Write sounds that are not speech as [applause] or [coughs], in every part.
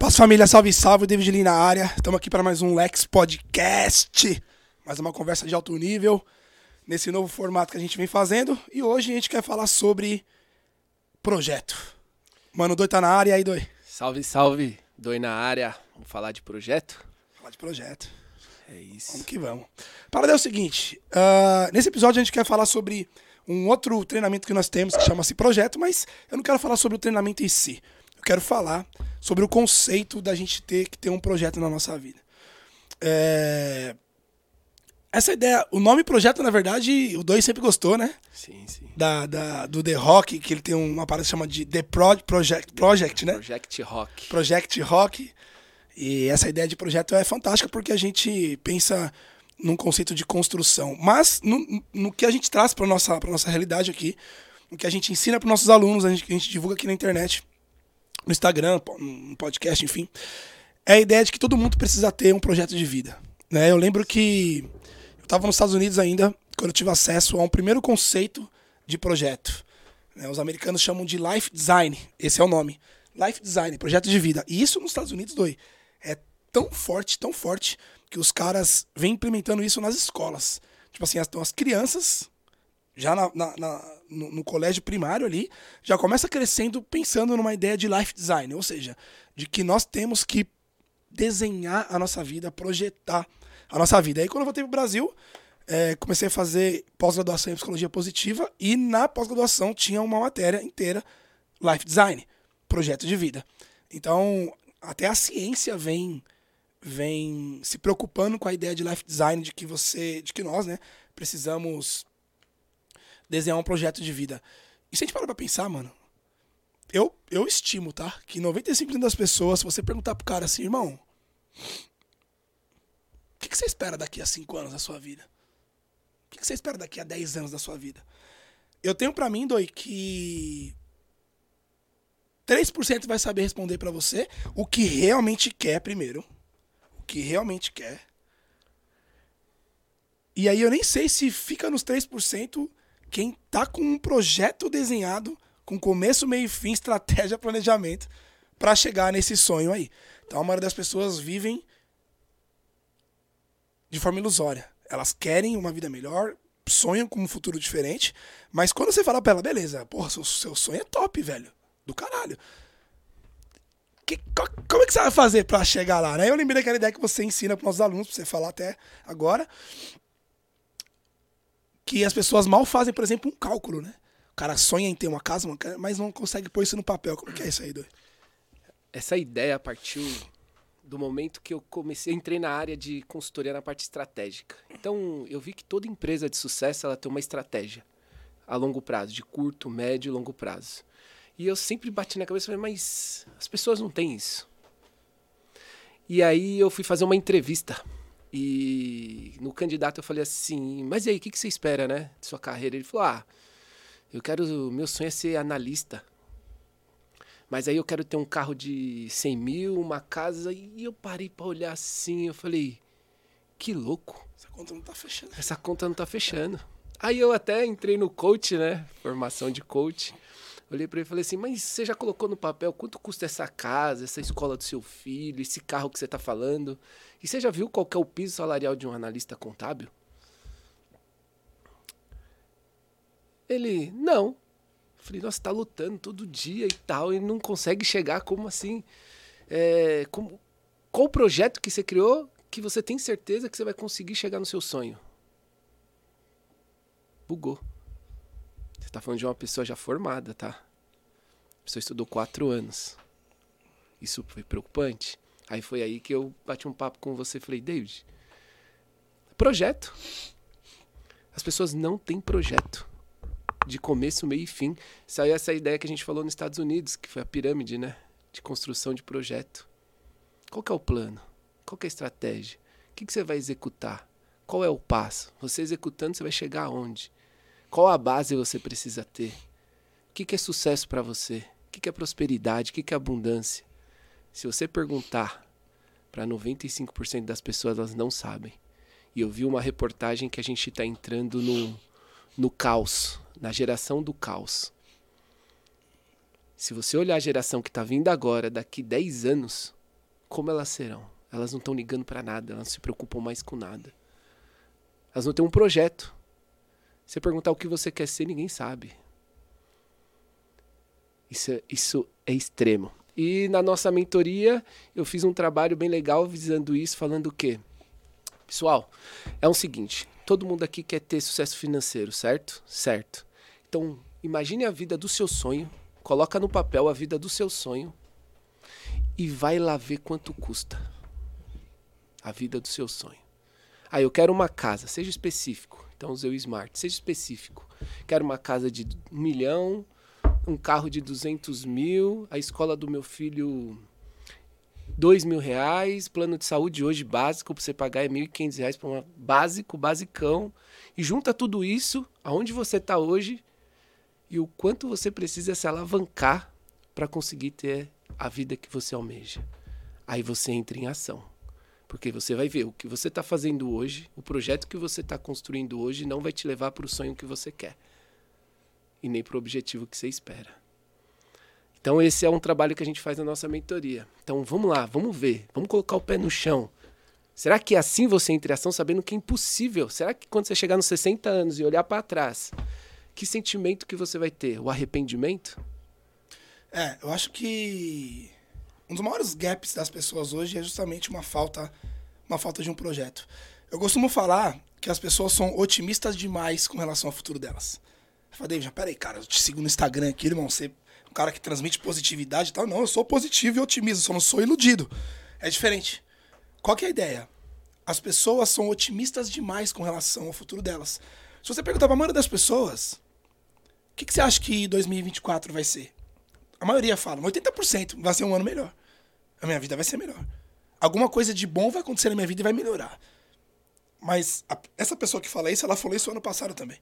Paz família, salve, salve, David Lee na área. Estamos aqui para mais um Lex Podcast. Mais uma conversa de alto nível, nesse novo formato que a gente vem fazendo. E hoje a gente quer falar sobre projeto. Mano, o Doi tá na área, aí, Doi? Salve, salve, Doi na área. Vamos falar de projeto? Falar de projeto. É isso. Vamos que vamos. Para é o seguinte, uh, nesse episódio a gente quer falar sobre um outro treinamento que nós temos que chama-se projeto, mas eu não quero falar sobre o treinamento em si. Eu quero falar sobre o conceito da gente ter que ter um projeto na nossa vida. É... Essa ideia, o nome projeto, na verdade, o dois sempre gostou, né? Sim, sim. Da, da, do The Rock, que ele tem uma parada que chama de The Pro Project, Project, né? Project Rock. Project Rock. E essa ideia de projeto é fantástica porque a gente pensa num conceito de construção. Mas no, no que a gente traz para nossa nossa realidade aqui, no que a gente ensina para nossos alunos, a gente, a gente divulga aqui na internet, no Instagram, no podcast, enfim, é a ideia de que todo mundo precisa ter um projeto de vida. Né? Eu lembro que eu estava nos Estados Unidos ainda, quando eu tive acesso a um primeiro conceito de projeto. Né? Os americanos chamam de life design, esse é o nome. Life design, projeto de vida. E isso nos Estados Unidos, doi, é tão forte, tão forte, que os caras vêm implementando isso nas escolas. Tipo assim, as, então as crianças, já na, na, na no, colégio primário ali, já começa crescendo pensando numa ideia de life design, ou seja, de que nós temos que desenhar a nossa vida, projetar a nossa vida. Aí quando eu voltei pro Brasil, é, comecei a fazer pós-graduação em psicologia positiva e na pós-graduação tinha uma matéria inteira life design, projeto de vida. Então, até a ciência vem vem se preocupando com a ideia de life design de que você, de que nós, né, precisamos desenhar um projeto de vida. E se a gente parar pra pensar, mano, eu, eu estimo, tá? Que 95% das pessoas, se você perguntar pro cara assim, irmão, o que, que você espera daqui a 5 anos da sua vida? O que, que você espera daqui a 10 anos da sua vida? Eu tenho para mim, Doi, que 3% vai saber responder para você o que realmente quer primeiro que realmente quer. E aí eu nem sei se fica nos 3% quem tá com um projeto desenhado, com começo, meio e fim, [laughs] estratégia, planejamento, para chegar nesse sonho aí. Então a maioria das pessoas vivem de forma ilusória. Elas querem uma vida melhor, sonham com um futuro diferente, mas quando você fala pra ela, beleza, porra, seu, seu sonho é top, velho. Do caralho que, como é que você vai fazer para chegar lá? Né? Eu lembrei daquela ideia que você ensina para os alunos, para você falar até agora, que as pessoas mal fazem, por exemplo, um cálculo, né? O cara sonha em ter uma casa, mas não consegue pôr isso no papel. Como que é isso aí, Doi? Essa ideia partiu do momento que eu comecei, entrei na área de consultoria na parte estratégica. Então, eu vi que toda empresa de sucesso ela tem uma estratégia a longo prazo, de curto, médio e longo prazo. E eu sempre bati na cabeça, falei, mas as pessoas não têm isso. E aí eu fui fazer uma entrevista. E no candidato eu falei assim, mas e aí, o que, que você espera, né, de sua carreira? Ele falou, ah, eu quero, meu sonho é ser analista. Mas aí eu quero ter um carro de 100 mil, uma casa. E eu parei para olhar assim, eu falei, que louco. Essa conta não tá fechando. Essa conta não tá fechando. Aí eu até entrei no coach, né, formação de coach. Olhei para ele e falei assim: Mas você já colocou no papel quanto custa essa casa, essa escola do seu filho, esse carro que você está falando? E você já viu qual é o piso salarial de um analista contábil? Ele, não. falei, nossa, tá lutando todo dia e tal, e não consegue chegar como assim? É, como, qual o projeto que você criou que você tem certeza que você vai conseguir chegar no seu sonho? Bugou. Você tá falando de uma pessoa já formada, tá? A pessoa estudou quatro anos. Isso foi preocupante. Aí foi aí que eu bati um papo com você e falei, David, projeto. As pessoas não têm projeto. De começo, meio e fim. Saiu essa ideia que a gente falou nos Estados Unidos, que foi a pirâmide, né? De construção de projeto. Qual é o plano? Qual é a estratégia? O que, que você vai executar? Qual é o passo? Você executando, você vai chegar aonde? Qual a base você precisa ter? O que, é sucesso para você? O que, que é prosperidade? O que, que é abundância? Se você perguntar para 95% das pessoas, elas não sabem. E eu vi uma reportagem que a gente está entrando no, no caos, na geração do caos. Se você olhar a geração que está vindo agora, daqui 10 anos, como elas serão? Elas não estão ligando para nada, elas não se preocupam mais com nada. Elas não têm um projeto. Você perguntar o que você quer ser, ninguém sabe. Isso é, isso é extremo. E na nossa mentoria, eu fiz um trabalho bem legal visando isso, falando o quê? Pessoal, é o seguinte: todo mundo aqui quer ter sucesso financeiro, certo? Certo. Então, imagine a vida do seu sonho, coloca no papel a vida do seu sonho e vai lá ver quanto custa a vida do seu sonho. Ah, eu quero uma casa, seja específico. Então, usei o Smart, seja específico. Quero uma casa de um milhão, um carro de 200 mil, a escola do meu filho dois mil reais, plano de saúde hoje básico para você pagar é mil e quinhentos reais para um básico, basicão, e junta tudo isso, aonde você está hoje e o quanto você precisa se alavancar para conseguir ter a vida que você almeja. Aí você entra em ação. Porque você vai ver o que você está fazendo hoje, o projeto que você está construindo hoje não vai te levar para o sonho que você quer e nem para o objetivo que você espera. Então esse é um trabalho que a gente faz na nossa mentoria. Então vamos lá, vamos ver, vamos colocar o pé no chão. Será que assim você entra em ação sabendo que é impossível? Será que quando você chegar nos 60 anos e olhar para trás, que sentimento que você vai ter? O arrependimento? É, eu acho que um dos maiores gaps das pessoas hoje é justamente uma falta, uma falta de um projeto. Eu costumo falar que as pessoas são otimistas demais com relação ao futuro delas. Eu falei, David, peraí, cara, eu te sigo no Instagram aqui, irmão, você é um cara que transmite positividade e tal. Não, eu sou positivo e otimista, só não sou iludido. É diferente. Qual que é a ideia? As pessoas são otimistas demais com relação ao futuro delas. Se você perguntar pra maioria das pessoas, o que, que você acha que 2024 vai ser? A maioria fala, 80% vai ser um ano melhor. A minha vida vai ser melhor. Alguma coisa de bom vai acontecer na minha vida e vai melhorar. Mas a, essa pessoa que fala isso, ela falou isso ano passado também.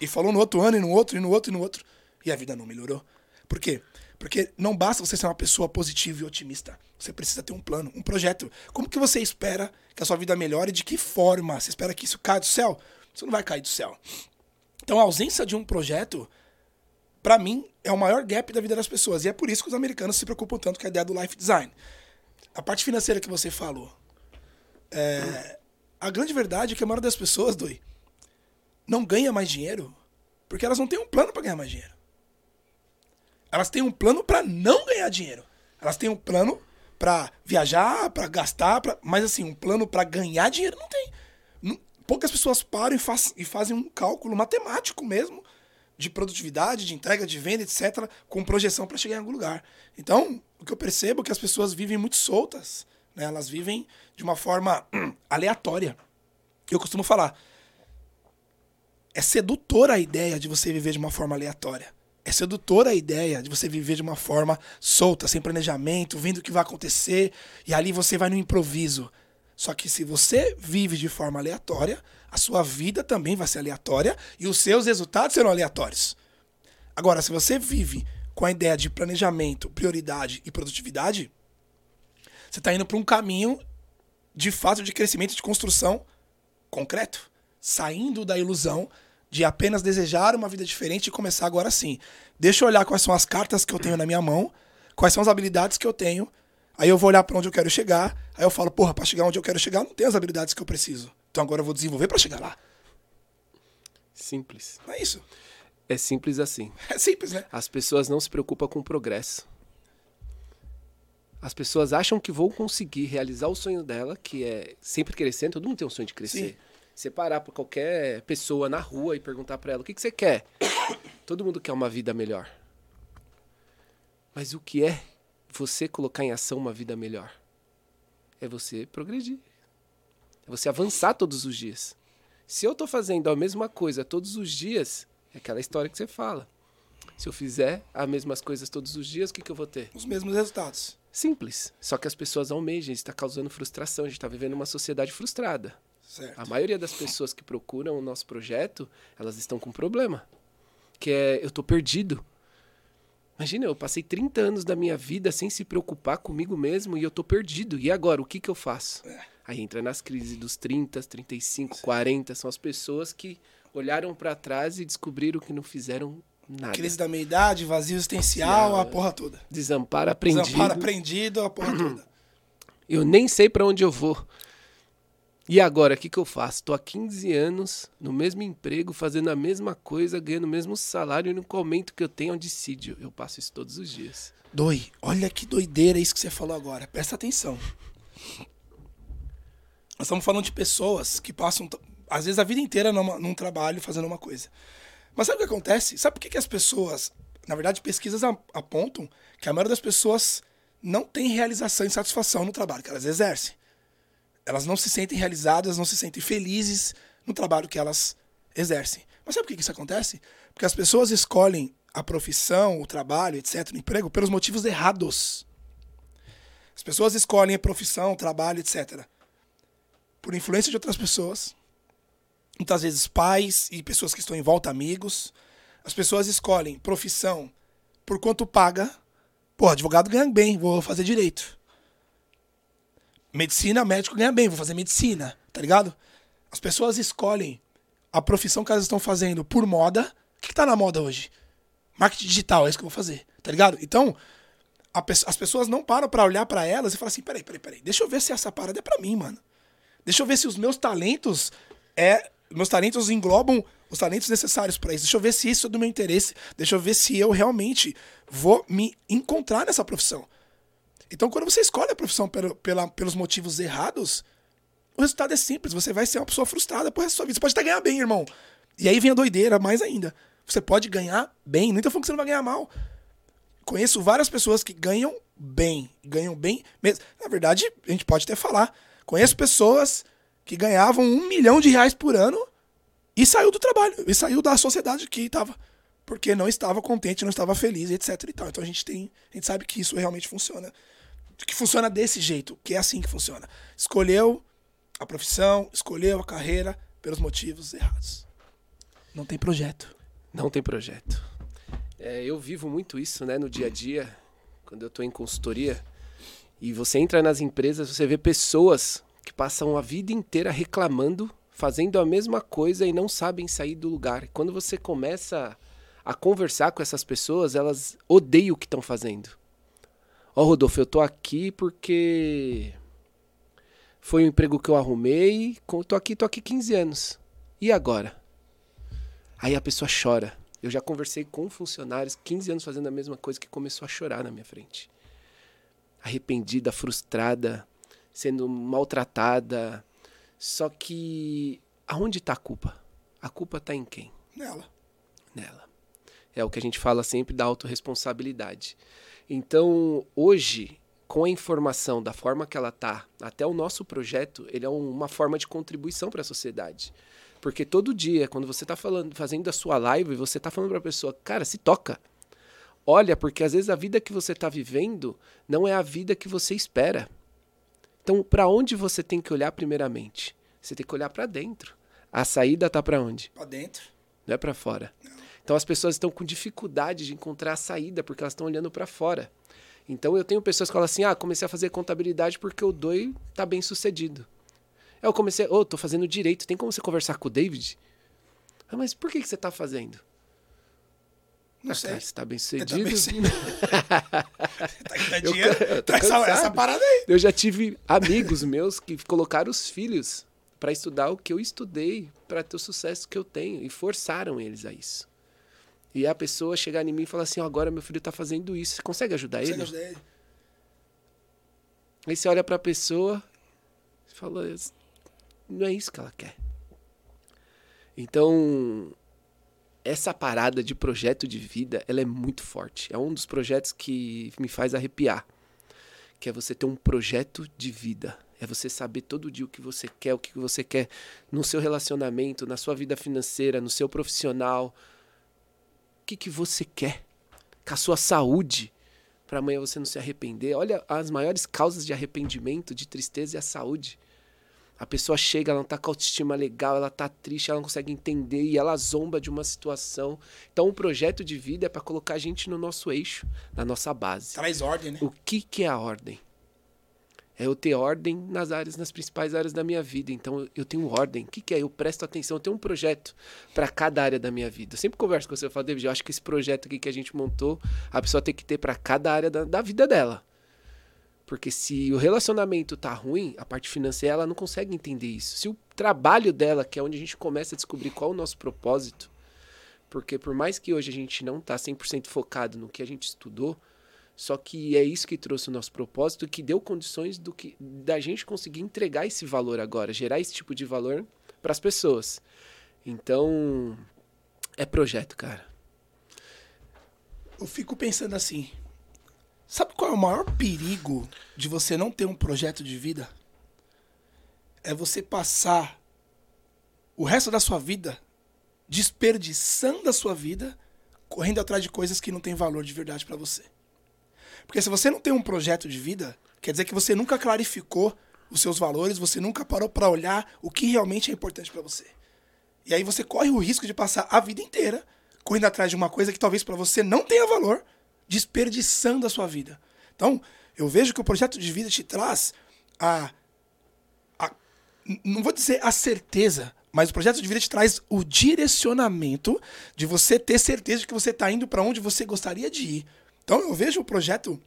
E falou no outro ano, e no outro, e no outro, e no outro. E a vida não melhorou. Por quê? Porque não basta você ser uma pessoa positiva e otimista. Você precisa ter um plano, um projeto. Como que você espera que a sua vida melhore? De que forma? Você espera que isso caia do céu? Isso não vai cair do céu. Então a ausência de um projeto, para mim, é o maior gap da vida das pessoas. E é por isso que os americanos se preocupam tanto com a ideia do life design. A parte financeira que você falou. É, a grande verdade é que a maioria das pessoas, Doi, não ganha mais dinheiro porque elas não têm um plano para ganhar mais dinheiro. Elas têm um plano para não ganhar dinheiro. Elas têm um plano para viajar, para gastar, pra... mas assim, um plano para ganhar dinheiro não tem. Poucas pessoas param e, faz... e fazem um cálculo matemático mesmo de produtividade, de entrega, de venda, etc., com projeção para chegar em algum lugar. Então, o que eu percebo é que as pessoas vivem muito soltas, né? elas vivem de uma forma [clears throat] aleatória. Eu costumo falar, é sedutora a ideia de você viver de uma forma aleatória. É sedutora a ideia de você viver de uma forma solta, sem planejamento, vendo o que vai acontecer, e ali você vai no improviso. Só que se você vive de forma aleatória, a sua vida também vai ser aleatória e os seus resultados serão aleatórios. Agora, se você vive com a ideia de planejamento, prioridade e produtividade, você está indo para um caminho de fato de crescimento, de construção concreto saindo da ilusão de apenas desejar uma vida diferente e começar agora sim. Deixa eu olhar quais são as cartas que eu tenho na minha mão, quais são as habilidades que eu tenho. Aí eu vou olhar para onde eu quero chegar. Aí eu falo, porra, para chegar onde eu quero chegar, não tenho as habilidades que eu preciso. Então agora eu vou desenvolver para chegar lá. Simples. Não é isso? É simples assim. É simples, né? As pessoas não se preocupam com o progresso. As pessoas acham que vão conseguir realizar o sonho dela, que é sempre crescendo. Todo mundo tem um sonho de crescer. Sim. Você parar para qualquer pessoa na rua e perguntar para ela o que, que você quer. [coughs] Todo mundo quer uma vida melhor. Mas o que é você colocar em ação uma vida melhor? É você progredir. Você avançar todos os dias. Se eu estou fazendo a mesma coisa todos os dias, é aquela história que você fala. Se eu fizer as mesmas coisas todos os dias, o que, que eu vou ter? Os mesmos resultados. Simples. Só que as pessoas almejam, está causando frustração. A gente está vivendo uma sociedade frustrada. Certo. A maioria das pessoas que procuram o nosso projeto, elas estão com um problema. Que é, eu tô perdido. Imagina, eu passei 30 anos da minha vida sem se preocupar comigo mesmo e eu tô perdido. E agora, o que que eu faço? É. Aí entra nas crises dos 30, 35, Sim. 40. São as pessoas que olharam para trás e descobriram que não fizeram nada. Crise da meia-idade, vazio existencial, a porra toda. Desamparo aprendido. Desamparo aprendido, a porra toda. [clears throat] Eu nem sei para onde eu vou. E agora, o que, que eu faço? Tô há 15 anos no mesmo emprego, fazendo a mesma coisa, ganhando o mesmo salário, e no momento que eu tenho é um dissídio. Eu passo isso todos os dias. Doi, olha que doideira isso que você falou agora. Presta atenção. Nós estamos falando de pessoas que passam, às vezes, a vida inteira numa, num trabalho fazendo uma coisa. Mas sabe o que acontece? Sabe por que, que as pessoas, na verdade, pesquisas apontam que a maioria das pessoas não tem realização e satisfação no trabalho que elas exercem. Elas não se sentem realizadas, não se sentem felizes no trabalho que elas exercem. Mas sabe por que isso acontece? Porque as pessoas escolhem a profissão, o trabalho, etc., o emprego, pelos motivos errados. As pessoas escolhem a profissão, o trabalho, etc., por influência de outras pessoas, muitas vezes pais e pessoas que estão em volta, amigos. As pessoas escolhem profissão por quanto paga. Pô, advogado ganha bem, vou fazer direito. Medicina, médico ganha bem, vou fazer medicina, tá ligado? As pessoas escolhem a profissão que elas estão fazendo por moda. O que, que tá na moda hoje? Marketing digital, é isso que eu vou fazer, tá ligado? Então, pe as pessoas não param para olhar para elas e falar assim: peraí, peraí, peraí, deixa eu ver se essa parada é pra mim, mano. Deixa eu ver se os meus talentos é. Meus talentos englobam os talentos necessários para isso. Deixa eu ver se isso é do meu interesse. Deixa eu ver se eu realmente vou me encontrar nessa profissão. Então, quando você escolhe a profissão pelo, pela, pelos motivos errados, o resultado é simples. Você vai ser uma pessoa frustrada por resto da sua vida. Você pode até ganhar bem, irmão. E aí vem a doideira, mais ainda. Você pode ganhar bem. Não tô falando que você não vai ganhar mal. Conheço várias pessoas que ganham bem. Ganham bem mesmo. Na verdade, a gente pode até falar. Conheço pessoas que ganhavam um milhão de reais por ano e saiu do trabalho. E saiu da sociedade que estava porque não estava contente, não estava feliz, etc e tal. Então a gente tem, a gente sabe que isso realmente funciona que funciona desse jeito, que é assim que funciona. Escolheu a profissão, escolheu a carreira pelos motivos errados. Não tem projeto. Não tem projeto. É, eu vivo muito isso, né, no dia a dia, quando eu estou em consultoria. E você entra nas empresas, você vê pessoas que passam a vida inteira reclamando, fazendo a mesma coisa e não sabem sair do lugar. Quando você começa a conversar com essas pessoas, elas odeiam o que estão fazendo. Ó, oh, Rodolfo, eu tô aqui porque foi um emprego que eu arrumei, tô aqui, tô aqui 15 anos. E agora? Aí a pessoa chora. Eu já conversei com funcionários, 15 anos fazendo a mesma coisa, que começou a chorar na minha frente. Arrependida, frustrada, sendo maltratada. Só que aonde está a culpa? A culpa está em quem? Nela. Nela. É o que a gente fala sempre da autorresponsabilidade. Então, hoje, com a informação da forma que ela tá, até o nosso projeto, ele é uma forma de contribuição para a sociedade. Porque todo dia, quando você está falando, fazendo a sua live, você está falando para a pessoa, cara, se toca. Olha, porque às vezes a vida que você está vivendo não é a vida que você espera. Então, para onde você tem que olhar primeiramente? Você tem que olhar para dentro. A saída tá para onde? Para dentro. Não é para fora. Não. Então as pessoas estão com dificuldade de encontrar a saída porque elas estão olhando para fora. Então eu tenho pessoas que falam assim: "Ah, comecei a fazer contabilidade porque o doi tá bem sucedido". Eu comecei, ô, oh, tô fazendo direito, tem como você conversar com o David? Ah, mas por que que você tá fazendo? Não ah, sei. Cara, você tá bem sucedido. [laughs] Tá, tá dinheiro. Eu, tá essa, essa parada aí. Eu já tive amigos meus que colocaram os filhos para estudar o que eu estudei para ter o sucesso que eu tenho e forçaram eles a isso. E a pessoa chegar em mim e falar assim: oh, agora meu filho está fazendo isso, você consegue ajudar consegue ele? Ajudar ele? Aí você olha para a pessoa e fala: não é isso que ela quer. Então, essa parada de projeto de vida, ela é muito forte. É um dos projetos que me faz arrepiar. Que é você ter um projeto de vida. É você saber todo dia o que você quer, o que você quer no seu relacionamento, na sua vida financeira, no seu profissional, que, que você quer com a sua saúde para amanhã você não se arrepender. Olha as maiores causas de arrependimento, de tristeza é a saúde. A pessoa chega, ela não está com autoestima legal, ela está triste, ela não consegue entender e ela zomba de uma situação. Então, o um projeto de vida é para colocar a gente no nosso eixo, na nossa base. Traz ordem, né? O que, que é a ordem? é eu ter ordem nas áreas, nas principais áreas da minha vida. Então eu tenho ordem. O que, que é? Eu presto atenção, eu tenho um projeto para cada área da minha vida. Eu sempre converso com você, eu falo, David, eu acho que esse projeto aqui que a gente montou, a pessoa tem que ter para cada área da, da vida dela. Porque se o relacionamento tá ruim, a parte financeira ela não consegue entender isso. Se o trabalho dela, que é onde a gente começa a descobrir qual é o nosso propósito, porque por mais que hoje a gente não tá 100% focado no que a gente estudou, só que é isso que trouxe o nosso propósito, que deu condições do que da gente conseguir entregar esse valor agora, gerar esse tipo de valor para as pessoas. Então, é projeto, cara. Eu fico pensando assim. Sabe qual é o maior perigo de você não ter um projeto de vida? É você passar o resto da sua vida desperdiçando a sua vida correndo atrás de coisas que não têm valor de verdade para você. Porque se você não tem um projeto de vida, quer dizer que você nunca clarificou os seus valores, você nunca parou para olhar o que realmente é importante para você. E aí você corre o risco de passar a vida inteira correndo atrás de uma coisa que talvez para você não tenha valor, desperdiçando a sua vida. Então, eu vejo que o projeto de vida te traz a, a não vou dizer a certeza, mas o projeto de vida te traz o direcionamento de você ter certeza de que você está indo para onde você gostaria de ir. Então eu vejo o projeto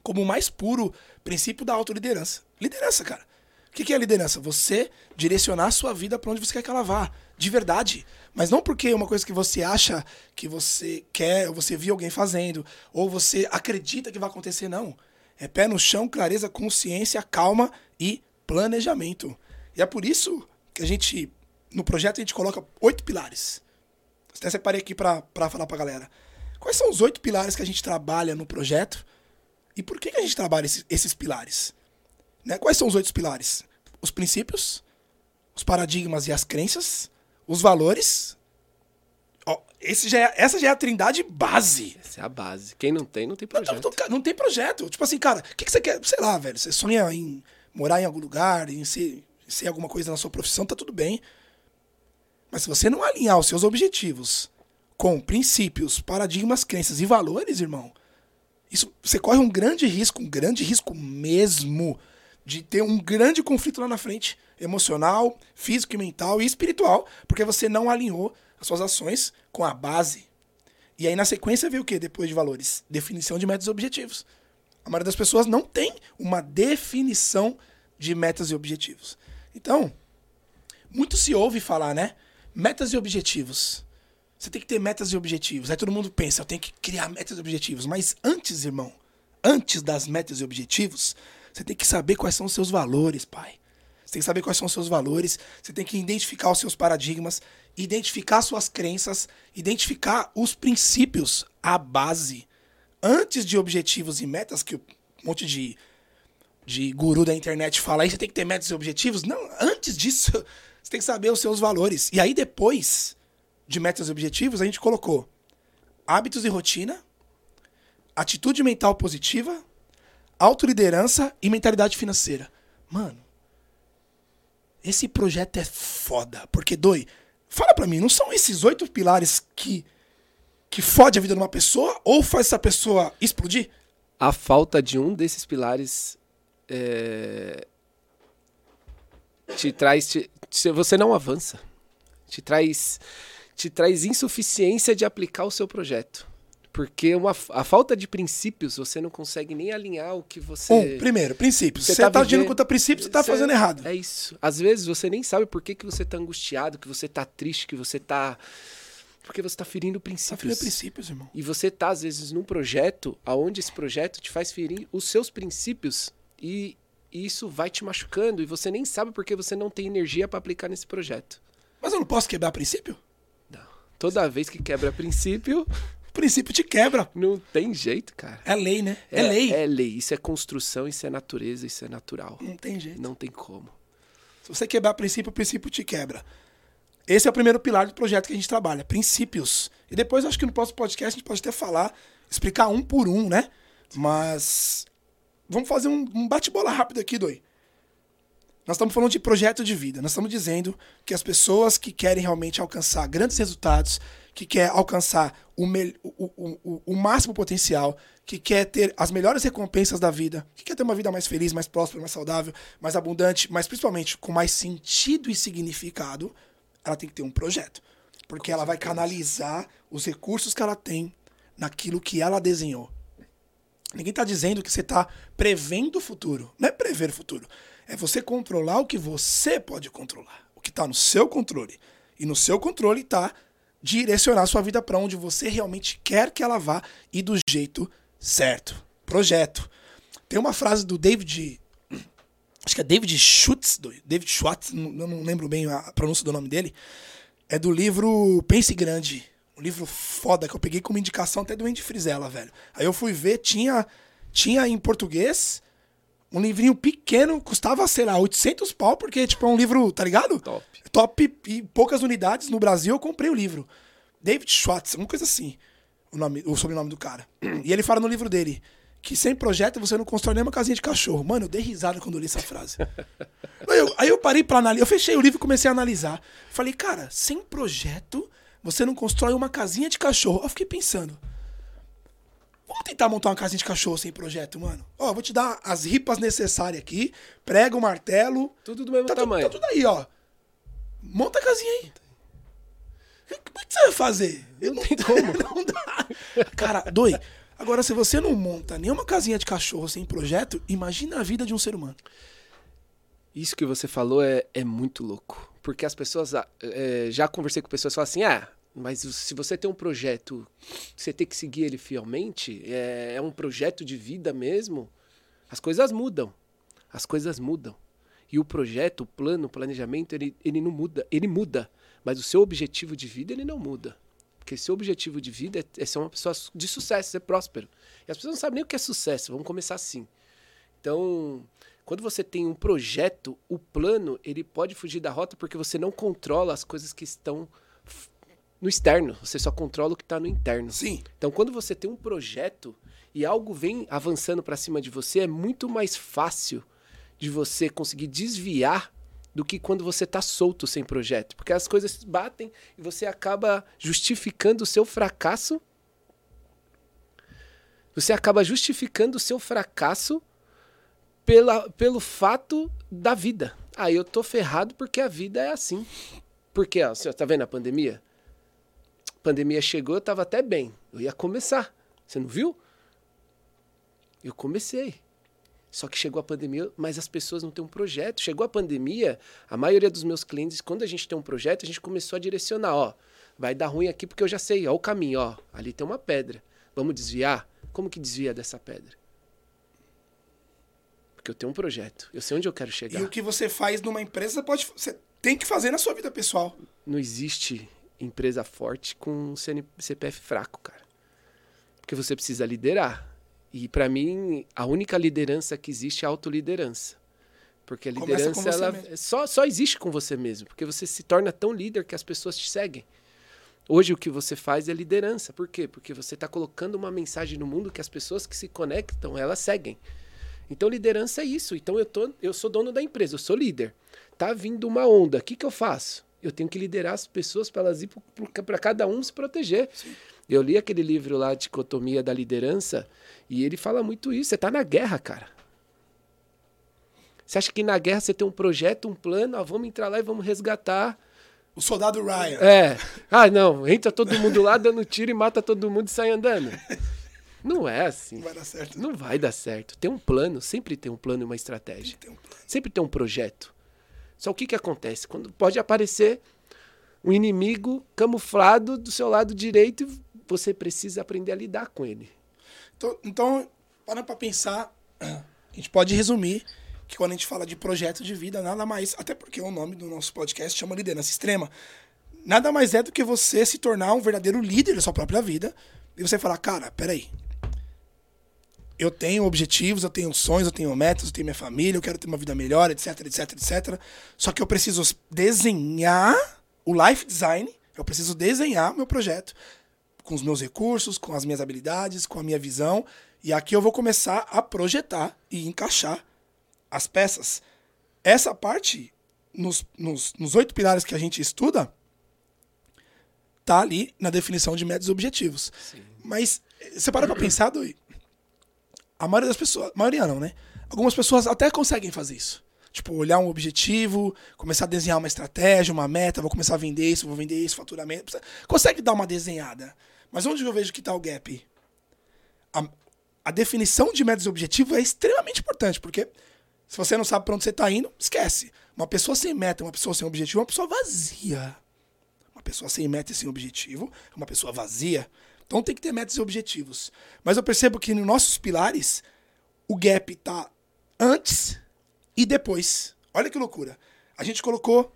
como o mais puro princípio da autoliderança. Liderança, cara. O que é liderança? Você direcionar a sua vida para onde você quer que ela vá. De verdade. Mas não porque é uma coisa que você acha que você quer, ou você viu alguém fazendo, ou você acredita que vai acontecer, não. É pé no chão, clareza, consciência, calma e planejamento. E é por isso que a gente, no projeto, a gente coloca oito pilares. Até separei aqui para falar pra galera. Quais são os oito pilares que a gente trabalha no projeto e por que, que a gente trabalha esses, esses pilares? Né? Quais são os oito pilares? Os princípios, os paradigmas e as crenças, os valores. Ó, esse já é, essa já é a trindade base. Essa é a base. Quem não tem, não tem projeto. Não, não, não tem projeto. Tipo assim, cara, o que, que você quer? Sei lá, velho. Você sonha em morar em algum lugar, em ser, ser alguma coisa na sua profissão, tá tudo bem. Mas se você não alinhar os seus objetivos com princípios, paradigmas, crenças e valores, irmão, isso você corre um grande risco, um grande risco mesmo de ter um grande conflito lá na frente, emocional, físico e mental e espiritual, porque você não alinhou as suas ações com a base. E aí na sequência veio o que depois de valores? Definição de metas e objetivos. A maioria das pessoas não tem uma definição de metas e objetivos. Então, muito se ouve falar, né? Metas e objetivos. Você tem que ter metas e objetivos. Aí todo mundo pensa, eu tenho que criar metas e objetivos. Mas antes, irmão, antes das metas e objetivos, você tem que saber quais são os seus valores, pai. Você tem que saber quais são os seus valores, você tem que identificar os seus paradigmas, identificar suas crenças, identificar os princípios, a base. Antes de objetivos e metas, que um monte de, de guru da internet fala aí, você tem que ter metas e objetivos. Não, antes disso, [laughs] você tem que saber os seus valores. E aí depois de metas e objetivos, a gente colocou hábitos e rotina, atitude mental positiva, autoliderança e mentalidade financeira. Mano, esse projeto é foda. Porque, Doi, fala pra mim, não são esses oito pilares que, que fode a vida de uma pessoa ou faz essa pessoa explodir? A falta de um desses pilares é... te traz. Te, você não avança. Te traz te traz insuficiência de aplicar o seu projeto. Porque uma, a falta de princípios, você não consegue nem alinhar o que você. Um, primeiro, princípios. Você, você tá, tá agindo contra princípios, você tá fazendo errado. É isso. Às vezes você nem sabe por que, que você tá angustiado, que você tá triste, que você tá. Porque você tá ferindo princípios. Tá ferindo princípios, irmão. E você tá, às vezes, num projeto aonde esse projeto te faz ferir os seus princípios e isso vai te machucando e você nem sabe porque você não tem energia para aplicar nesse projeto. Mas eu não posso quebrar princípio? Toda vez que quebra princípio. Princípio te quebra. Não tem jeito, cara. É lei, né? É, é lei. É lei. Isso é construção, isso é natureza, isso é natural. Não tem jeito. Não tem como. Se você quebrar princípio, o princípio te quebra. Esse é o primeiro pilar do projeto que a gente trabalha, princípios. E depois, acho que no próximo podcast a gente pode até falar, explicar um por um, né? Mas vamos fazer um, um bate-bola rápido aqui, Doi. Nós estamos falando de projeto de vida. Nós estamos dizendo que as pessoas que querem realmente alcançar grandes resultados, que quer alcançar o, o, o, o, máximo potencial, que quer ter as melhores recompensas da vida, que quer ter uma vida mais feliz, mais próspera, mais saudável, mais abundante, mas principalmente com mais sentido e significado, ela tem que ter um projeto. Porque ela vai canalizar os recursos que ela tem naquilo que ela desenhou. Ninguém está dizendo que você está prevendo o futuro. Não é prever o futuro. É você controlar o que você pode controlar. O que está no seu controle. E no seu controle está direcionar sua vida para onde você realmente quer que ela vá e do jeito certo. Projeto. Tem uma frase do David. [clears throat] Acho que é David Schutz. David Schwartz, não lembro bem a pronúncia do nome dele. É do livro Pense Grande um livro foda que eu peguei como indicação até do Andy Frisella, velho. Aí eu fui ver, tinha, tinha em português um livrinho pequeno, custava, sei lá, 800 pau, porque, tipo, é um livro, tá ligado? Top. Top e poucas unidades no Brasil, eu comprei o livro. David Schwartz, uma coisa assim, o, nome, o sobrenome do cara. E ele fala no livro dele que sem projeto você não constrói nenhuma casinha de cachorro. Mano, eu dei risada quando eu li essa frase. [laughs] aí, eu, aí eu parei pra analisar, eu fechei o livro e comecei a analisar. Falei, cara, sem projeto você não constrói uma casinha de cachorro. Eu fiquei pensando. Vamos tentar montar uma casinha de cachorro sem projeto, mano? Ó, vou te dar as ripas necessárias aqui. Prega o martelo. Tudo do mesmo tá tamanho. Tudo, tá tudo aí, ó. Monta a casinha aí. Como é que você vai fazer? Não, não tem como. [laughs] não dá. Cara, doi. Agora, se você não monta nenhuma casinha de cachorro sem projeto, imagina a vida de um ser humano. Isso que você falou é, é muito louco. Porque as pessoas. É, já conversei com pessoas que falam assim: ah, mas se você tem um projeto, você tem que seguir ele fielmente, é, é um projeto de vida mesmo, as coisas mudam. As coisas mudam. E o projeto, o plano, o planejamento, ele, ele não muda. Ele muda. Mas o seu objetivo de vida, ele não muda. Porque seu objetivo de vida é, é ser uma pessoa de sucesso, ser próspero. E as pessoas não sabem nem o que é sucesso. Vamos começar assim. Então, quando você tem um projeto, o plano ele pode fugir da rota porque você não controla as coisas que estão no externo. Você só controla o que está no interno. Sim. Então, quando você tem um projeto e algo vem avançando para cima de você, é muito mais fácil de você conseguir desviar do que quando você está solto sem projeto, porque as coisas batem e você acaba justificando o seu fracasso. Você acaba justificando o seu fracasso pela, pelo fato da vida. Ah, eu tô ferrado porque a vida é assim. Porque, ó, você tá vendo a pandemia? A pandemia chegou, eu tava até bem. Eu ia começar. Você não viu? Eu comecei. Só que chegou a pandemia, mas as pessoas não têm um projeto. Chegou a pandemia, a maioria dos meus clientes, quando a gente tem um projeto, a gente começou a direcionar, ó, vai dar ruim aqui porque eu já sei, ó, o caminho, ó, ali tem uma pedra. Vamos desviar? Como que desvia dessa pedra? Porque eu tenho um projeto. Eu sei onde eu quero chegar. E o que você faz numa empresa, pode, você tem que fazer na sua vida pessoal. Não existe empresa forte com CPF fraco, cara. Porque você precisa liderar. E para mim, a única liderança que existe é a autoliderança. Porque a liderança ela só, só existe com você mesmo. Porque você se torna tão líder que as pessoas te seguem. Hoje o que você faz é liderança. Por quê? Porque você está colocando uma mensagem no mundo que as pessoas que se conectam, elas seguem. Então, liderança é isso. Então, eu, tô, eu sou dono da empresa, eu sou líder. Tá vindo uma onda, o que, que eu faço? Eu tenho que liderar as pessoas para elas ir para cada um se proteger. Sim. Eu li aquele livro lá, Dicotomia da Liderança, e ele fala muito isso. Você está na guerra, cara. Você acha que na guerra você tem um projeto, um plano, ah, vamos entrar lá e vamos resgatar. O soldado Ryan. É. Ah, não, entra todo mundo lá dando tiro e mata todo mundo e sai andando. Não é assim. Não vai dar certo. Não vai dar certo. Tem um plano, sempre tem um plano e uma estratégia. Tem um sempre tem um projeto. Só o que, que acontece? Quando pode aparecer um inimigo camuflado do seu lado direito e você precisa aprender a lidar com ele. Então, então para para pensar, [clears throat] a gente pode resumir que quando a gente fala de projeto de vida, nada mais, até porque o nome do nosso podcast chama liderança extrema, nada mais é do que você se tornar um verdadeiro líder da sua própria vida e você falar, cara, peraí, eu tenho objetivos, eu tenho sonhos, eu tenho metas, eu tenho minha família, eu quero ter uma vida melhor, etc, etc, etc. Só que eu preciso desenhar o life design, eu preciso desenhar o meu projeto com os meus recursos, com as minhas habilidades, com a minha visão. E aqui eu vou começar a projetar e encaixar as peças. Essa parte, nos, nos, nos oito pilares que a gente estuda, tá ali na definição de metas e objetivos. Sim. Mas você para pra pensar, Doi, a maioria das pessoas, maioria não, né? Algumas pessoas até conseguem fazer isso. Tipo, olhar um objetivo, começar a desenhar uma estratégia, uma meta, vou começar a vender isso, vou vender isso, faturamento. Consegue dar uma desenhada. Mas onde eu vejo que tá o gap? A, a definição de metas e objetivos é extremamente importante, porque se você não sabe para onde você está indo, esquece. Uma pessoa sem meta, uma pessoa sem objetivo, é uma pessoa vazia. Uma pessoa sem meta e sem objetivo é uma pessoa vazia. Então tem que ter metas e objetivos. Mas eu percebo que nos nossos pilares, o gap está antes e depois. Olha que loucura. A gente colocou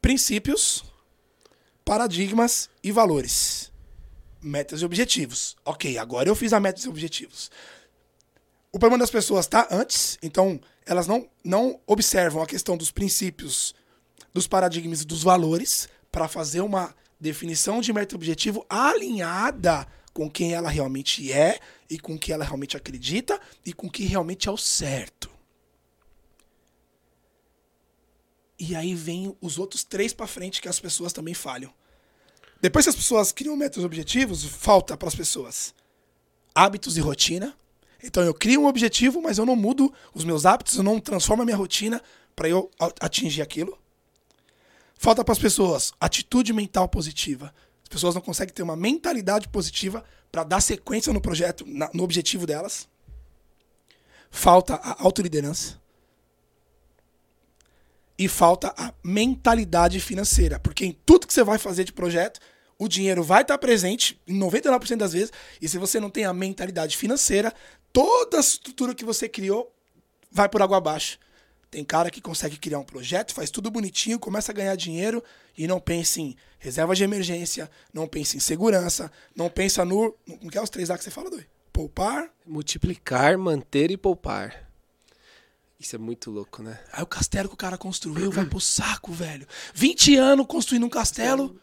princípios, paradigmas e valores. Metas e objetivos. Ok, agora eu fiz a metas e objetivos. O problema das pessoas está antes, então elas não, não observam a questão dos princípios, dos paradigmas e dos valores para fazer uma definição de meta objetivo alinhada com quem ela realmente é e com que ela realmente acredita e com o que realmente é o certo. E aí vem os outros três para frente que as pessoas também falham. Depois que as pessoas criam metas objetivos, falta para as pessoas hábitos e rotina. Então eu crio um objetivo, mas eu não mudo os meus hábitos, eu não transformo a minha rotina para eu atingir aquilo. Falta para as pessoas atitude mental positiva. As pessoas não conseguem ter uma mentalidade positiva para dar sequência no projeto, no objetivo delas. Falta a autoliderança e falta a mentalidade financeira. Porque em tudo que você vai fazer de projeto, o dinheiro vai estar presente em 99% das vezes. E se você não tem a mentalidade financeira, toda a estrutura que você criou vai por água abaixo. Tem cara que consegue criar um projeto, faz tudo bonitinho, começa a ganhar dinheiro e não pensa em reserva de emergência, não pensa em segurança, não pensa no. Não quer os três A que você fala, Doi? Poupar. Multiplicar, manter e poupar. Isso é muito louco, né? Aí o castelo que o cara construiu vai pro saco, velho. 20 anos construindo um castelo.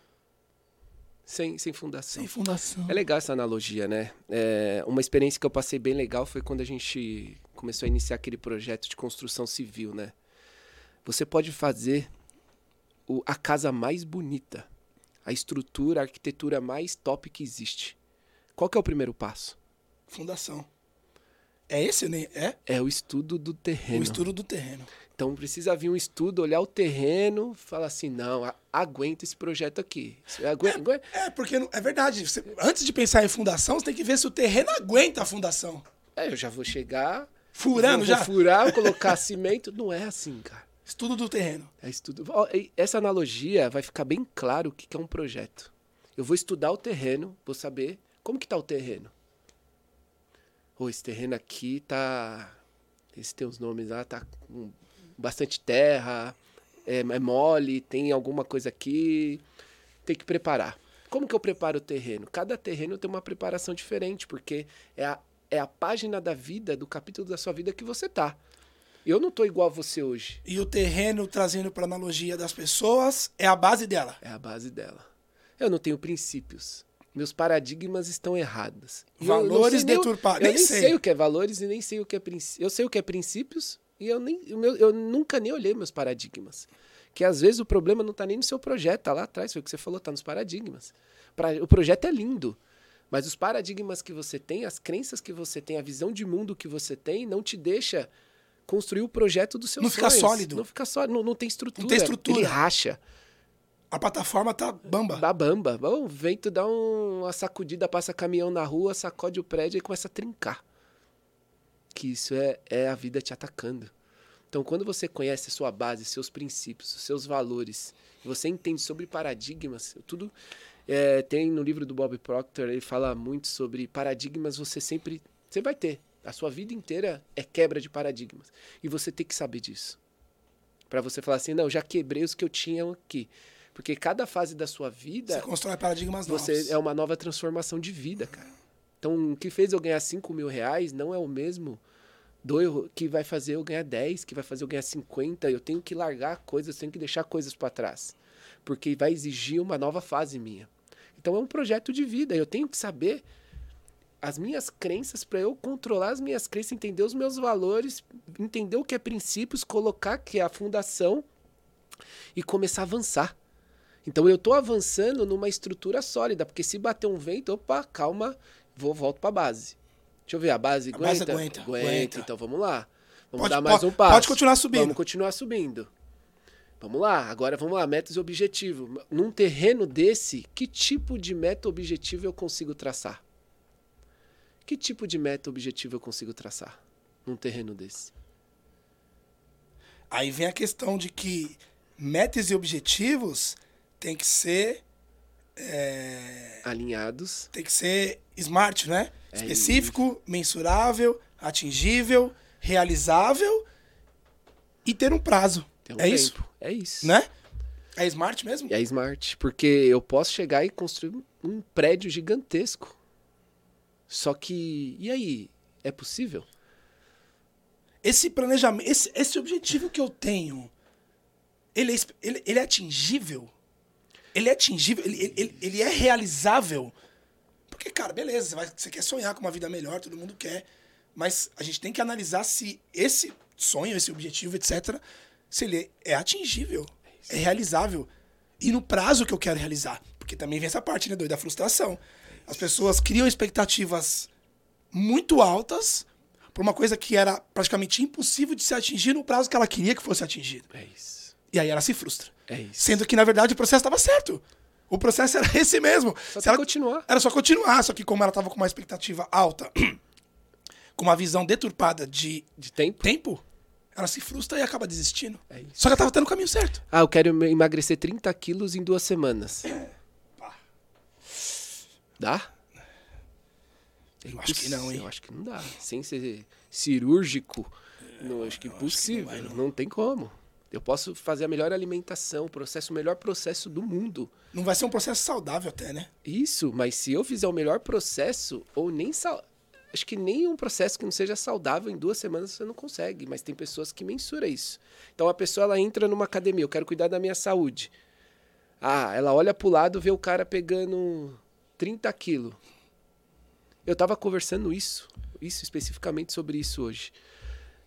Sem, sem fundação. Sem fundação. É legal essa analogia, né? É, uma experiência que eu passei bem legal foi quando a gente começou a iniciar aquele projeto de construção civil, né? Você pode fazer o, a casa mais bonita, a estrutura, a arquitetura mais top que existe. Qual que é o primeiro passo? Fundação. É esse, né? É? É o estudo do terreno. O estudo do terreno. Então precisa vir um estudo, olhar o terreno, falar assim, não, aguenta esse projeto aqui. Aguenta, é, é, porque é verdade. Você, antes de pensar em fundação, você tem que ver se o terreno aguenta a fundação. É, eu já vou chegar. Furando já? Furar, colocar [laughs] cimento. Não é assim, cara. Estudo do terreno. É estudo. Essa analogia vai ficar bem claro o que é um projeto. Eu vou estudar o terreno, vou saber como que tá o terreno oh, esse terreno aqui tá. Esse tem os nomes lá, tá com bastante terra, é, é mole, tem alguma coisa aqui. Tem que preparar. Como que eu preparo o terreno? Cada terreno tem uma preparação diferente, porque é a, é a página da vida, do capítulo da sua vida que você tá. Eu não tô igual a você hoje. E o terreno, trazendo para analogia das pessoas, é a base dela. É a base dela. Eu não tenho princípios meus paradigmas estão errados. Valores deturpados. Eu nem sei. sei. o que é valores e nem sei o que é princípios. Eu sei o que é princípios e eu, nem, eu, eu nunca nem olhei meus paradigmas. Que às vezes o problema não está nem no seu projeto, tá lá atrás, foi o que você falou, está nos paradigmas. Pra, o projeto é lindo, mas os paradigmas que você tem, as crenças que você tem, a visão de mundo que você tem, não te deixa construir o projeto do seu Não sonhos. fica sólido. Não fica sólido, não, não tem estrutura. Não tem estrutura. Ele racha. A plataforma tá bamba. Tá bamba. O vento dá uma sacudida, passa caminhão na rua, sacode o prédio e começa a trincar. Que isso é, é a vida te atacando. Então, quando você conhece a sua base, seus princípios, seus valores, você entende sobre paradigmas, tudo. É, tem no livro do Bob Proctor, ele fala muito sobre paradigmas, você sempre. Você vai ter. A sua vida inteira é quebra de paradigmas. E você tem que saber disso. Para você falar assim, não, já quebrei os que eu tinha aqui. Porque cada fase da sua vida. Você constrói paradigmas você novos. é uma nova transformação de vida, cara. Então, o que fez eu ganhar 5 mil reais não é o mesmo do que vai fazer eu ganhar 10, que vai fazer eu ganhar 50. Eu tenho que largar coisas, tenho que deixar coisas para trás. Porque vai exigir uma nova fase minha. Então, é um projeto de vida. Eu tenho que saber as minhas crenças para eu controlar as minhas crenças, entender os meus valores, entender o que é princípios, colocar que é a fundação e começar a avançar. Então eu estou avançando numa estrutura sólida, porque se bater um vento, opa, calma, vou volto para a base. Deixa eu ver, a base aguenta? A base aguenta, aguenta. aguenta. Então vamos lá. Vamos pode, dar mais pode, um passo. Pode continuar subindo. Vamos continuar subindo. Vamos lá, agora vamos lá, metas e objetivo. Num terreno desse, que tipo de meta objetivo eu consigo traçar? Que tipo de meta objetivo eu consigo traçar num terreno desse? Aí vem a questão de que metas e objetivos tem que ser. é, Alinhados. tem que ser smart, né? É Específico, mensurável, atingível, realizável e ter um prazo. É tempo. isso? É isso. Né? É smart mesmo? É smart, porque eu posso chegar e construir um prédio gigantesco. Só que, e aí? É possível? Esse planejamento, esse, esse objetivo que eu tenho, ele é, ele, ele é atingível? Ele é atingível? Ele, ele- ele, ele é realizável? Porque, cara, beleza, você, vai- você quer sonhar com uma vida melhor, todo mundo quer. Mas a gente tem que analisar se esse sonho, esse objetivo, etc., se ele é atingível, é realizável. E no prazo que eu quero realizar. Porque também vem essa parte, né, doido, da frustração. As pessoas criam expectativas muito altas por uma coisa que era praticamente impossível de se atingir no prazo que ela queria que fosse atingido. É isso. E aí ela se frustra. É isso. Sendo que, na verdade, o processo estava certo. O processo era esse mesmo. Só Se ela- continuar. Era só continuar, só que como ela estava com uma expectativa alta, [clears throat] com uma visão deturpada de De tempo? tempo, ela se frustra e acaba desistindo. É isso. Só que ela estava tendo o caminho certo. Ah, eu quero emagrecer 30 quilos em duas semanas. Dá? É Eu acho que não, hein? Eu acho que não dá. Sem ser cirúrgico, não, acho que impossível. não, tem como. Eu posso fazer a melhor alimentação, o processo, o melhor processo do mundo. Não vai ser um processo saudável até, né? Isso, mas se eu fizer o melhor processo, ou nem sal... Acho que nem um processo que não seja saudável em duas semanas você não consegue, mas tem pessoas que mensuram isso. Então a pessoa ela entra numa academia, eu quero cuidar da minha saúde. Ah, ela olha pro lado, vê o cara pegando 30 quilos. Eu tava conversando isso, isso especificamente sobre isso hoje.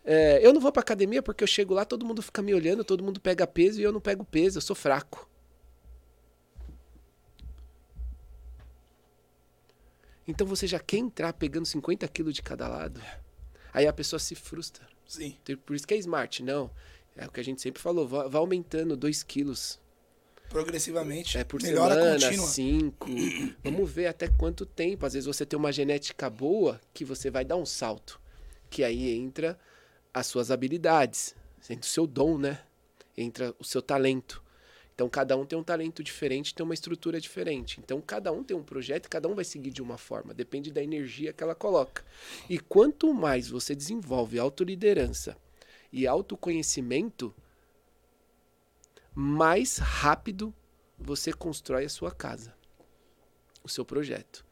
É, eu não vou pra academia porque eu chego lá, todo mundo fica me olhando, todo mundo pega peso e eu não pego peso, eu sou fraco. Então você já quer entrar pegando 50 quilos de cada lado? Aí a pessoa se frustra. Sim. Então, Por isso que é smart, não. É o que a gente sempre falou, vai, aumentando 2 quilos Progressivamente. é por melhora semana, contínua. 5. [clears throat] Vamos ver até quanto tempo. Às vezes você tem uma genética boa que você vai dar um salto. Que aí entra as suas habilidades, entra o seu dom, né? Entra o seu talento. Então cada um tem um talento diferente, tem uma estrutura diferente. Então cada um tem um projeto, e cada um vai seguir de uma forma, depende da energia que ela coloca. E quanto mais você desenvolve autoliderança e autoconhecimento, mais rápido você constrói a sua casa, o seu projeto.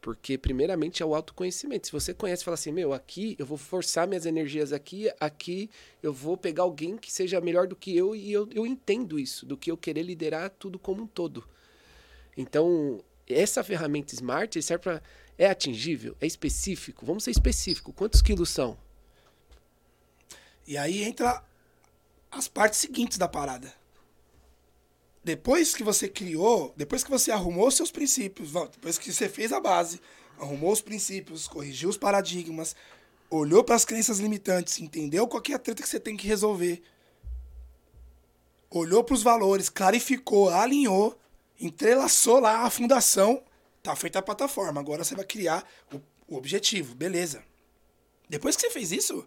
Porque, primeiramente, é o autoconhecimento. Se você conhece fala assim, meu, aqui eu vou forçar minhas energias aqui, aqui eu vou pegar alguém que seja melhor do que eu e eu, eu entendo isso, do que eu querer liderar tudo como um todo. Então, essa ferramenta Smart serve para. É atingível? É específico? Vamos ser específico. Quantos quilos são? E aí entra as partes seguintes da parada. Depois que você criou, depois que você arrumou seus princípios, depois que você fez a base, arrumou os princípios, corrigiu os paradigmas, olhou para as crenças limitantes, entendeu qual é a treta que você tem que resolver, olhou para os valores, clarificou, alinhou, entrelaçou lá a fundação, tá feita a plataforma. Agora você vai criar o, o objetivo, beleza. Depois que você fez isso,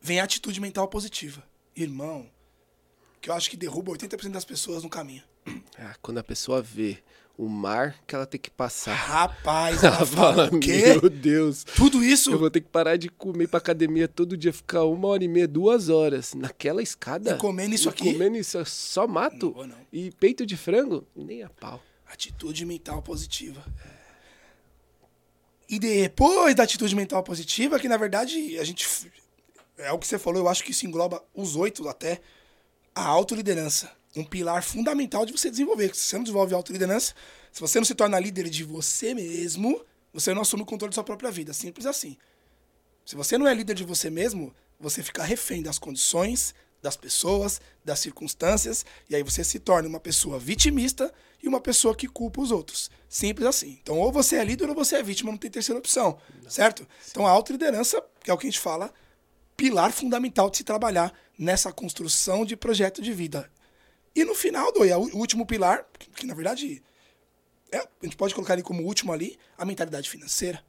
vem a atitude mental positiva. Irmão, que eu acho que derruba 80% das pessoas no caminho. Ah, quando a pessoa vê o mar que ela tem que passar. Rapaz, Ela ela fala, o quê? meu Deus. Tudo isso Eu vou ter que parar de comer pra academia todo dia, ficar uma hora e meia, duas horas naquela escada. E comendo isso E aqui? Comendo isso, só mato. Não vou, não. E peito de frango? Nem a pau. atitude mental positiva. E depois da atitude mental positiva, que na verdade a gente. É o que você falou, eu acho que isso engloba os oito até. A autoliderança. Um pilar fundamental de você desenvolver. Se você não desenvolve autoliderança, se você não se torna líder de você mesmo, você não assume o controle da sua própria vida. Simples assim. Se você não é líder de você mesmo, você fica refém das condições, das pessoas, das circunstâncias, e aí você se torna uma pessoa vitimista e uma pessoa que culpa os outros. Simples assim. Então, ou você é líder ou você é vítima, não tem terceira opção, certo? Então, a autoliderança, que é o que a gente fala, pilar fundamental de se trabalhar nessa construção de projeto de vida. E no final, Doi, é o último pilar, que, que na verdade é, a gente pode colocar ele como último ali, a mentalidade financeira.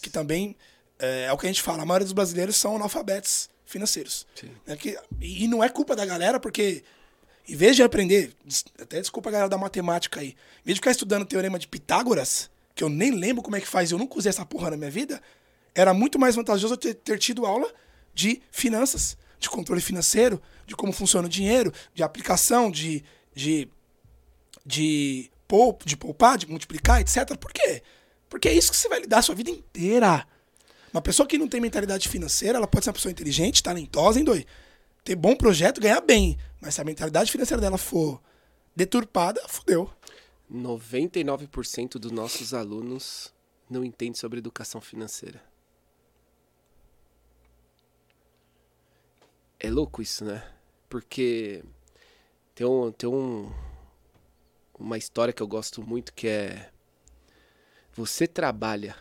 que também é, é o que a gente fala, a maioria dos brasileiros são analfabetos financeiros. Né? Que, e não é culpa da galera, porque em vez de aprender, até desculpa a galera da matemática aí, em vez de ficar estudando o teorema de Pitágoras, que eu nem lembro como é que faz, eu nunca usei essa porra na minha vida, era muito mais vantajoso eu ter, ter tido aula de finanças, de controle financeiro, de como funciona o dinheiro, de aplicação, de, de, de, poup, de poupar, de multiplicar, etc. Por quê? Porque é isso que você vai lidar a sua vida inteira. Uma pessoa que não tem mentalidade financeira, ela pode ser uma pessoa inteligente, talentosa, hein, doi? Ter bom projeto, ganhar bem. Mas se a mentalidade financeira dela for deturpada, fudeu. 99% dos nossos alunos não entende sobre educação financeira. É louco isso, né? Porque tem, um, tem um, uma história que eu gosto muito que é você trabalha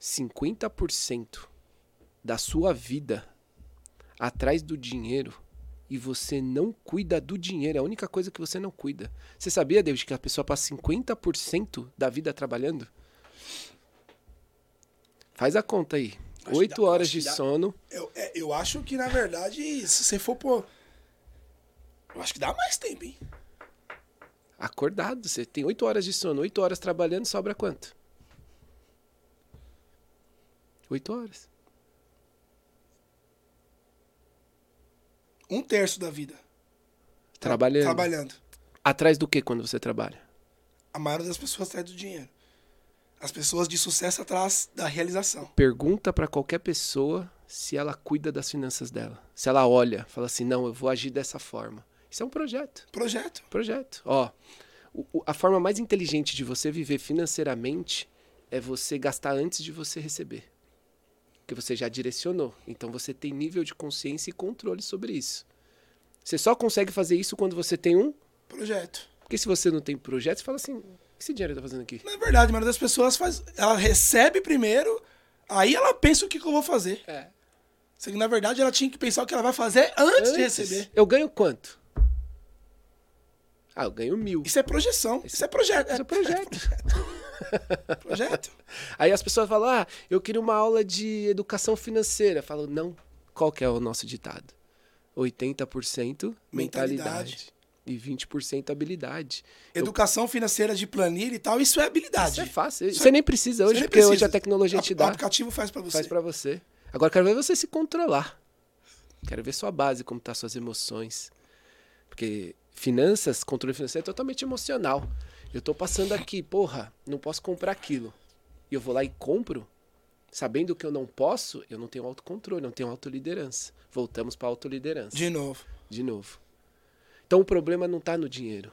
50% da sua vida atrás do dinheiro e você não cuida do dinheiro. É a única coisa que você não cuida. Você sabia, David, que a pessoa passa 50% da vida trabalhando? Faz a conta aí. Oito horas de dá. sono. Eu, é, eu acho que, na verdade, se você for pôr. Eu acho que dá mais tempo, hein? Acordado. Você tem oito horas de sono. Oito horas trabalhando, sobra quanto? Oito horas. Um terço da vida. Trabalhando. Trabalhando. Atrás do que quando você trabalha? A maioria das pessoas atrás do dinheiro. As pessoas de sucesso atrás da realização. Pergunta pra qualquer pessoa se ela cuida das finanças dela. Se ela olha, fala assim: não, eu vou agir dessa forma. Isso é um projeto. Projeto. Projeto. Ó, o- a forma mais inteligente de você viver financeiramente é você gastar antes de você receber. Porque você já direcionou. Então você tem nível de consciência e controle sobre isso. Você só consegue fazer isso quando você tem um. Projeto. Porque se você não tem projeto, você fala assim: que esse dinheiro tá fazendo aqui? Na verdade, a maioria das pessoas faz. Ela recebe primeiro, aí ela pensa o que, que eu vou fazer. É. Só que, na verdade, ela tinha que pensar o que ela vai fazer antes, de receber. Eu ganho quanto? Ah, eu ganho mil. Isso é projeção. Isso é projeto. Isso é [laughs] projeto. projeto. Aí as pessoas falam, ah, eu queria uma aula de educação financeira. Eu falo, não. Qual que é o nosso ditado? 80% mentalidade, Mentalidade. E 20% habilidade. Eu- Educação financeira de planilha e tal, isso é habilidade. Isso é fácil. Isso você é- nem precisa hoje, nem porque hoje precisa. a tecnologia te O dá, aplicativo faz pra você. faz pra você. Agora quero ver você se controlar. Quero ver sua base, como tá suas emoções. Porque finanças, controle financeiro é totalmente emocional. Eu tô passando aqui, porra, não posso comprar aquilo. E eu vou lá e compro, sabendo que eu não posso, eu não tenho autocontrole, não tenho autoliderança. Voltamos pra autoliderança. De novo. De novo. Então o problema não tá no dinheiro.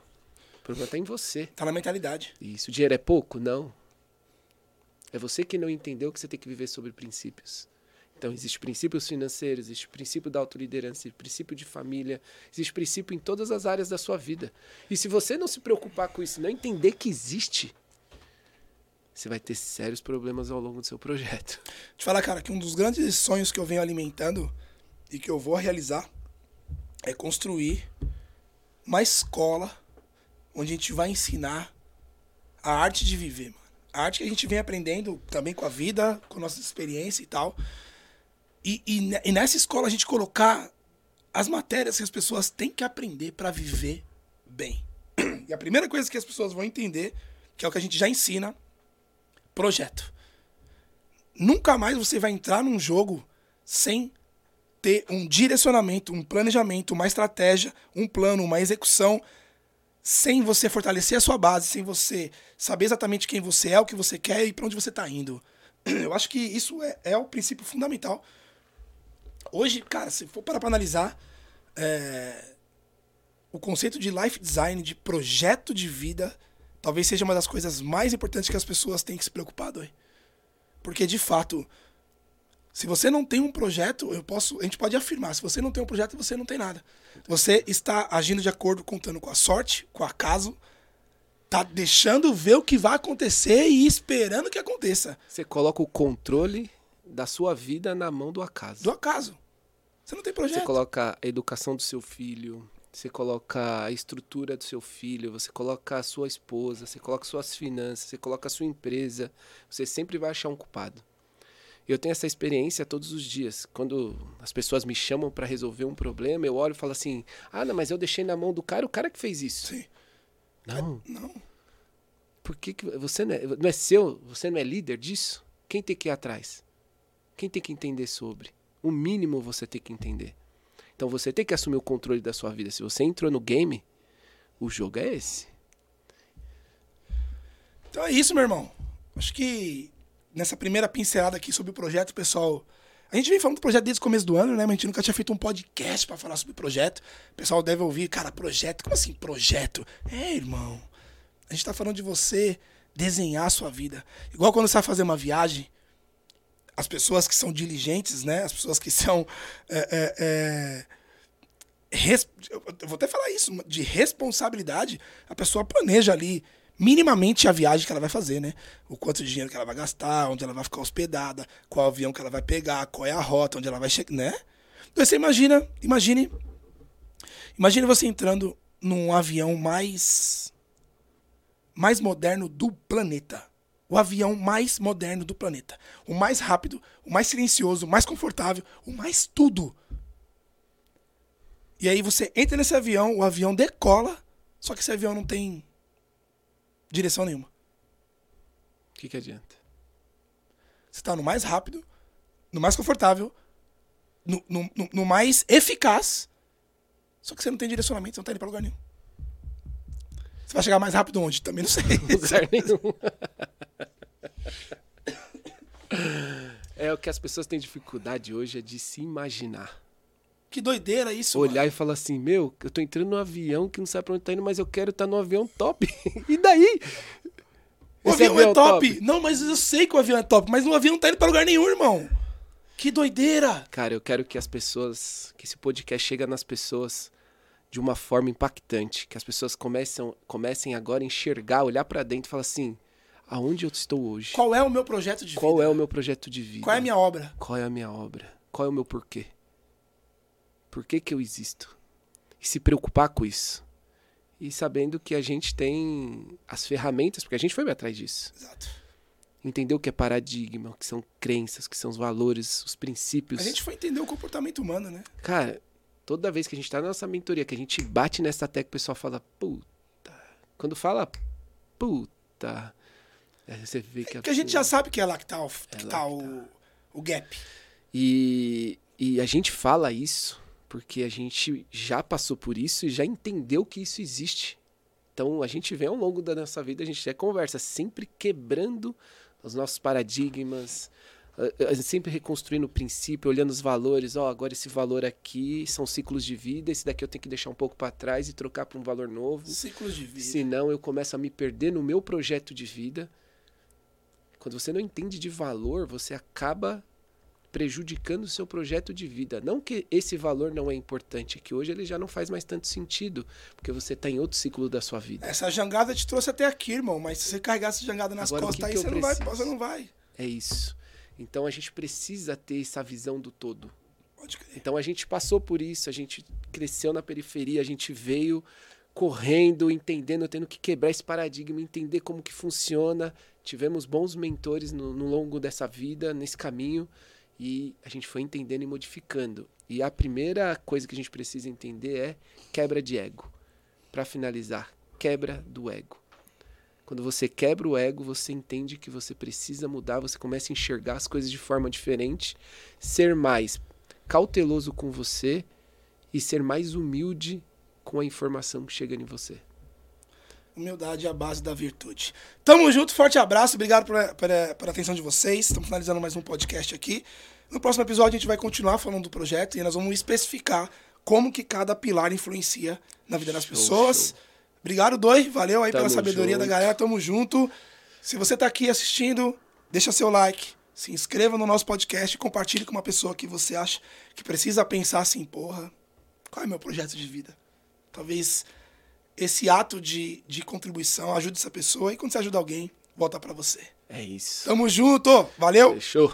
O problema tá em você. Tá na mentalidade. Isso. O dinheiro é pouco? Não. É você que não entendeu que você tem que viver sobre princípios. Então, existe princípios financeiros, existe princípio da autoliderança, existe princípio de família, existe princípio em todas as áreas da sua vida. E se você não se preocupar com isso, não entender que existe, você vai ter sérios problemas ao longo do seu projeto. Te falar, cara, que um dos grandes sonhos que eu venho alimentando e que eu vou realizar é construir uma escola onde a gente vai ensinar a arte de viver, mano. A arte que a gente vem aprendendo também com a vida, com nossa experiência e tal. E, e, e nessa escola a gente colocar as matérias que as pessoas têm que aprender para viver bem. E a primeira coisa que as pessoas vão entender, que é o que a gente já ensina, projeto. Nunca mais você vai entrar num jogo sem ter um direcionamento, um planejamento, uma estratégia, um plano, uma execução, sem você fortalecer a sua base, sem você saber exatamente quem você é, o que você quer e para onde você está indo. [clears throat] Eu acho que isso é, é o princípio fundamental. Hoje, cara, se for parar para analisar, é, o conceito de life design, de projeto de vida, talvez seja uma das coisas mais importantes que as pessoas têm que se preocupar, Doi. Porque, de fato, se você não tem um projeto, eu posso, a gente pode afirmar, se você não tem um projeto, você não tem nada. Você está agindo de acordo, contando com a sorte, com o acaso, tá deixando ver o que vai acontecer e esperando que aconteça. Você coloca o controle da sua vida na mão do acaso. Do acaso. Você não tem Você projeto. coloca a educação do seu filho, você coloca a estrutura do seu filho, você coloca a sua esposa, você coloca suas finanças, você coloca a sua empresa, você sempre vai achar um culpado. Eu tenho essa experiência todos os dias. Quando as pessoas me chamam para resolver um problema, eu olho e falo assim: "Ah, não, mas eu deixei na mão do cara, o cara que fez isso". Sim. Não. Não. Por que, que você não é, não é seu? Você não é líder disso? Quem tem que ir atrás? Quem tem que entender sobre? O mínimo você tem que entender. Então você tem que assumir o controle da sua vida. Se você entrou no game, o jogo é esse. Então é isso, meu irmão. Acho que nessa primeira pincelada aqui sobre o projeto, pessoal. A gente vem falando do projeto desde o começo do ano, né? Mas a gente nunca tinha feito um podcast para falar sobre o projeto. O pessoal deve ouvir, cara, projeto. Como assim, projeto? É, irmão. A gente tá falando de você desenhar a sua vida. Igual quando você vai fazer uma viagem, as pessoas que são diligentes, né? As pessoas que são. É, é, é, eu vou até falar isso, de responsabilidade, a pessoa planeja ali minimamente a viagem que ela vai fazer, né? O quanto de dinheiro que ela vai gastar, onde ela vai ficar hospedada, qual avião que ela vai pegar, qual é a rota, onde ela vai chegar, né? Então você imagina, imagine, imagine você entrando num avião mais mais moderno do planeta. O avião mais moderno do planeta. O mais rápido, o mais silencioso, o mais confortável, o mais tudo. E aí você entra nesse avião, o avião decola, só que esse avião não tem direção nenhuma. O que, que adianta? Você tá no mais rápido, no mais confortável, no, no, no- no mais eficaz, só que você não tem direcionamento, você não tá indo pra lugar nenhum. Você vai chegar mais rápido onde? Também não sei. [laughs] Lugar nenhum. [laughs] É o que as pessoas têm dificuldade hoje é de se imaginar. Que doideira isso, Olhar mano. e falar assim, meu, eu tô entrando no avião que não sabe pra onde tá indo, mas eu quero estar no avião top. [laughs] e daí? O Esse avião, é top. Não, mas eu sei que o avião é top, mas o avião não tá indo pra lugar nenhum, irmão. Que doideira. Cara, eu quero que as pessoas, que esse podcast chegue nas pessoas de uma forma impactante, que as pessoas comecem, comecem agora a enxergar, olhar pra dentro e falar assim, aonde eu estou hoje? Qual é o meu projeto de Qual vida? é o meu projeto de vida? Qual é a minha obra? Qual é a minha obra? Qual é o meu porquê? Por que que eu existo? E se preocupar com isso. E sabendo que a gente tem as ferramentas, porque a gente foi atrás disso. Exato. Entender o que é paradigma, o que são crenças, o que são os valores, os princípios. A gente foi entender o comportamento humano, né? Cara, toda vez que a gente tá na nossa mentoria, que a gente bate nessa tecla, o pessoal fala, puta. Quando fala, puta. Aí você vê que Porque a gente já sabe que é lá que tá o, que É lá tá que o, o gap. E, e a gente fala isso porque a gente já passou por isso e já entendeu que isso existe. Então a gente vem ao longo da nossa vida, a gente já conversa, sempre quebrando os nossos paradigmas, sempre reconstruindo o princípio, olhando os valores. Ó, agora esse valor aqui são ciclos de vida, esse daqui eu tenho que deixar um pouco para trás e trocar para um valor novo. Ciclos de vida. Senão eu começo a me perder no meu projeto de vida. Quando você não entende de valor, você acaba prejudicando o seu projeto de vida. Não que esse valor não é importante, é que hoje ele já não faz mais tanto sentido, porque você está em outro ciclo da sua vida. Essa jangada te trouxe até aqui, irmão. Mas se você carregar essa jangada nas Agora, costas que aí, que você não, vai, você não vai. É isso. Então a gente precisa ter essa visão do todo. Pode crer. Então a gente passou por isso, a gente cresceu na periferia, a gente veio correndo, entendendo, tendo que quebrar esse paradigma, entender como que funciona. Tivemos bons mentores no, no longo dessa vida, nesse caminho, e a gente foi entendendo e modificando. E a primeira coisa que a gente precisa entender é quebra de ego. Para finalizar, quebra do ego. Quando você quebra o ego, você entende que você precisa mudar, você começa a enxergar as coisas de forma diferente, ser mais cauteloso com você e ser mais humilde com a informação que chega em você. Humildade é a base da virtude. Tamo junto, forte abraço, obrigado pela, pela, pela atenção de vocês. Estamos finalizando mais um podcast aqui. No próximo episódio a gente vai continuar falando do projeto e nós vamos especificar como que cada pilar influencia na vida das pessoas. show. Obrigado, Doi. Valeu aí pela Tamo sabedoria da junto. galera. Tamo junto. Se você tá aqui assistindo, deixa seu like, se inscreva no nosso podcast e compartilhe com uma pessoa que você acha que precisa pensar assim, porra, qual é meu projeto de vida? Talvez esse ato de, de contribuição ajude essa pessoa e quando você ajuda alguém, volta pra você. É isso. Tamo junto, valeu! Fechou?